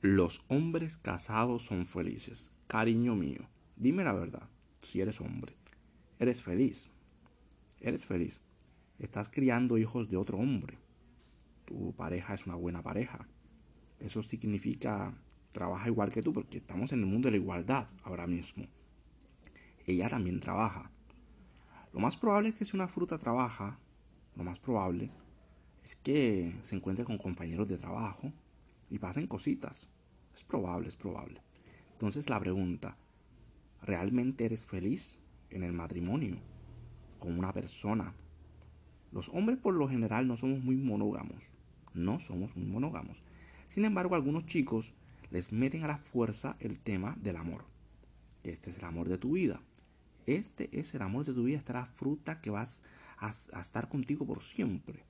Los hombres casados son felices. Cariño mío, dime la verdad, si eres hombre, eres feliz. Eres feliz. Estás criando hijos de otro hombre. Tu pareja es una buena pareja. Eso significa trabaja igual que tú porque estamos en el mundo de la igualdad ahora mismo. Ella también trabaja. Lo más probable es que si una fruta trabaja, lo más probable es que se encuentre con compañeros de trabajo y pasen cositas. Es probable, es probable. Entonces la pregunta, ¿realmente eres feliz en el matrimonio con una persona? Los hombres por lo general no somos muy monógamos. No somos muy monógamos. Sin embargo, algunos chicos les meten a la fuerza el tema del amor. Este es el amor de tu vida. Este es el amor de tu vida. Esta es la fruta que vas a, a estar contigo por siempre.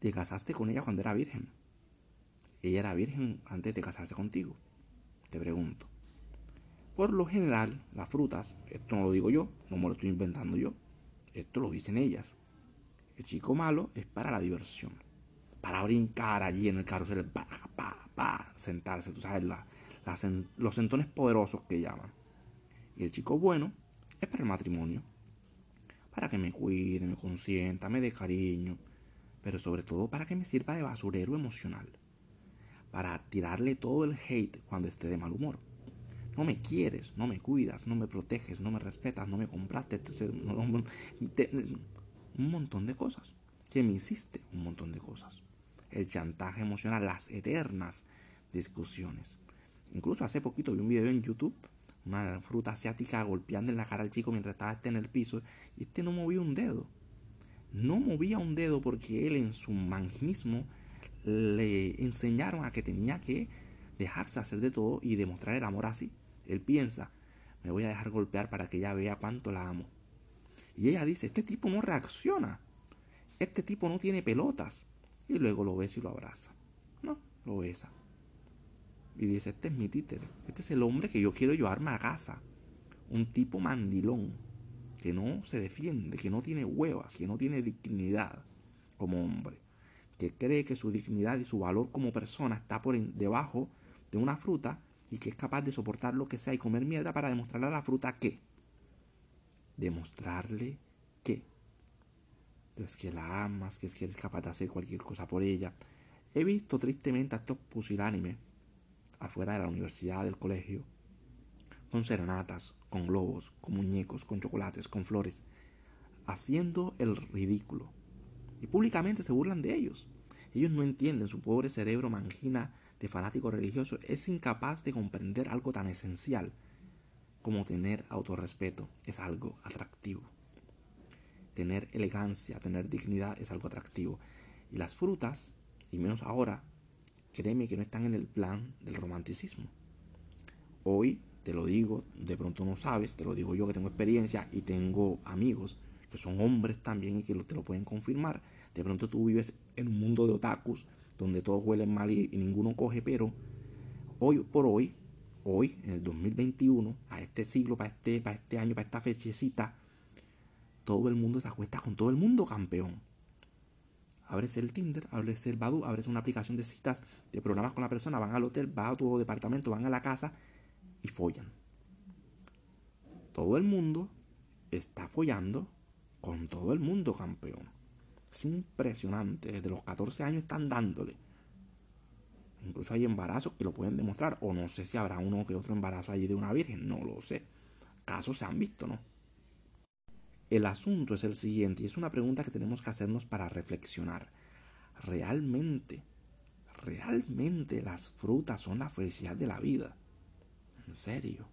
Te casaste con ella cuando era virgen ella era virgen antes de casarse contigo? Te pregunto. Por lo general, las frutas, esto no lo digo yo, no me lo estoy inventando yo, esto lo dicen ellas. El chico malo es para la diversión, para brincar allí en el carrusel, pa, pa, pa, sentarse, tú sabes, los sentones poderosos que llaman. Y el chico bueno es para el matrimonio, para que me cuide, me consienta, me dé cariño, pero sobre todo para que me sirva de basurero emocional para tirarle todo el hate cuando esté de mal humor. No me quieres, no me cuidas, no me proteges, no me respetas, no me compraste, un montón de cosas. Que me hiciste un montón de cosas. El chantaje emocional, las eternas discusiones. Incluso hace poquito vi un video en YouTube, una fruta asiática golpeando en la cara al chico mientras estaba este en el piso, y este no movía un dedo. No movía un dedo porque él en su manginismo le enseñaron a que tenía que dejarse hacer de todo y demostrar el amor así. Él piensa, me voy a dejar golpear para que ella vea cuánto la amo. Y ella dice, este tipo no reacciona. Este tipo no tiene pelotas. Y luego lo besa y lo abraza. No, lo besa. Y dice, este es mi títere. Este es el hombre que yo quiero llevarme a casa. Un tipo mandilón. Que no se defiende, que no tiene huevas, que no tiene dignidad como hombre que cree que su dignidad y su valor como persona está por debajo de una fruta y que es capaz de soportar lo que sea y comer mierda para demostrarle a la fruta que. Demostrarle que. Es que la amas, que es que eres capaz de hacer cualquier cosa por ella. He visto tristemente a estos pusilánimes afuera de la universidad, del colegio, con serenatas, con globos, con muñecos, con chocolates, con flores, haciendo el ridículo y públicamente se burlan de ellos. Ellos no entienden, su pobre cerebro mangina de fanático religioso es incapaz de comprender algo tan esencial como tener autorrespeto es algo atractivo. Tener elegancia, tener dignidad es algo atractivo. Y las frutas, y menos ahora, créeme que no están en el plan del romanticismo. Hoy, te lo digo, de pronto no sabes, te lo digo yo que tengo experiencia y tengo amigos que son hombres también y que te lo pueden confirmar. De pronto tú vives en un mundo de otakus donde todos huelen mal y, ninguno coge, pero hoy por hoy, hoy, en el 2021, a este siglo, para este, para este año, para esta fechecita, todo el mundo se acuesta con todo el mundo campeón. Abres el Tinder, abres el Badu, abres una aplicación de citas, de programas con la persona, van al hotel, van a tu departamento, van a la casa y follan. Todo el mundo está follando con todo el mundo campeón. Es impresionante, desde los 14 años están dándole. Incluso hay embarazos que lo pueden demostrar, o no sé si habrá uno que otro embarazo allí de una virgen, no lo sé. Casos se han visto, ¿no? El asunto es el siguiente, y es una pregunta que tenemos que hacernos para reflexionar. ¿Realmente, realmente las frutas son la felicidad de la vida? En serio.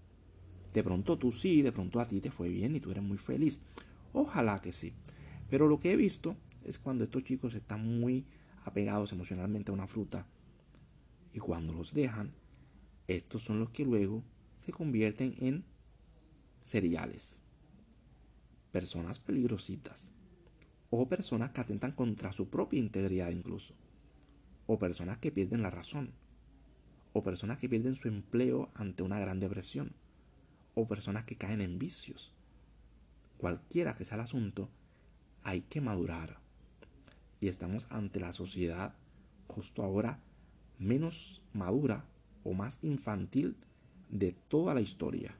De pronto tú sí, de pronto a ti te fue bien y tú eres muy feliz. Ojalá que sí. Pero lo que he visto es cuando estos chicos están muy apegados emocionalmente a una fruta y cuando los dejan, estos son los que luego se convierten en cereales. Personas peligrositas. O personas que atentan contra su propia integridad incluso. O personas que pierden la razón. O personas que pierden su empleo ante una gran depresión. O personas que caen en vicios cualquiera que sea el asunto, hay que madurar. Y estamos ante la sociedad justo ahora menos madura o más infantil de toda la historia.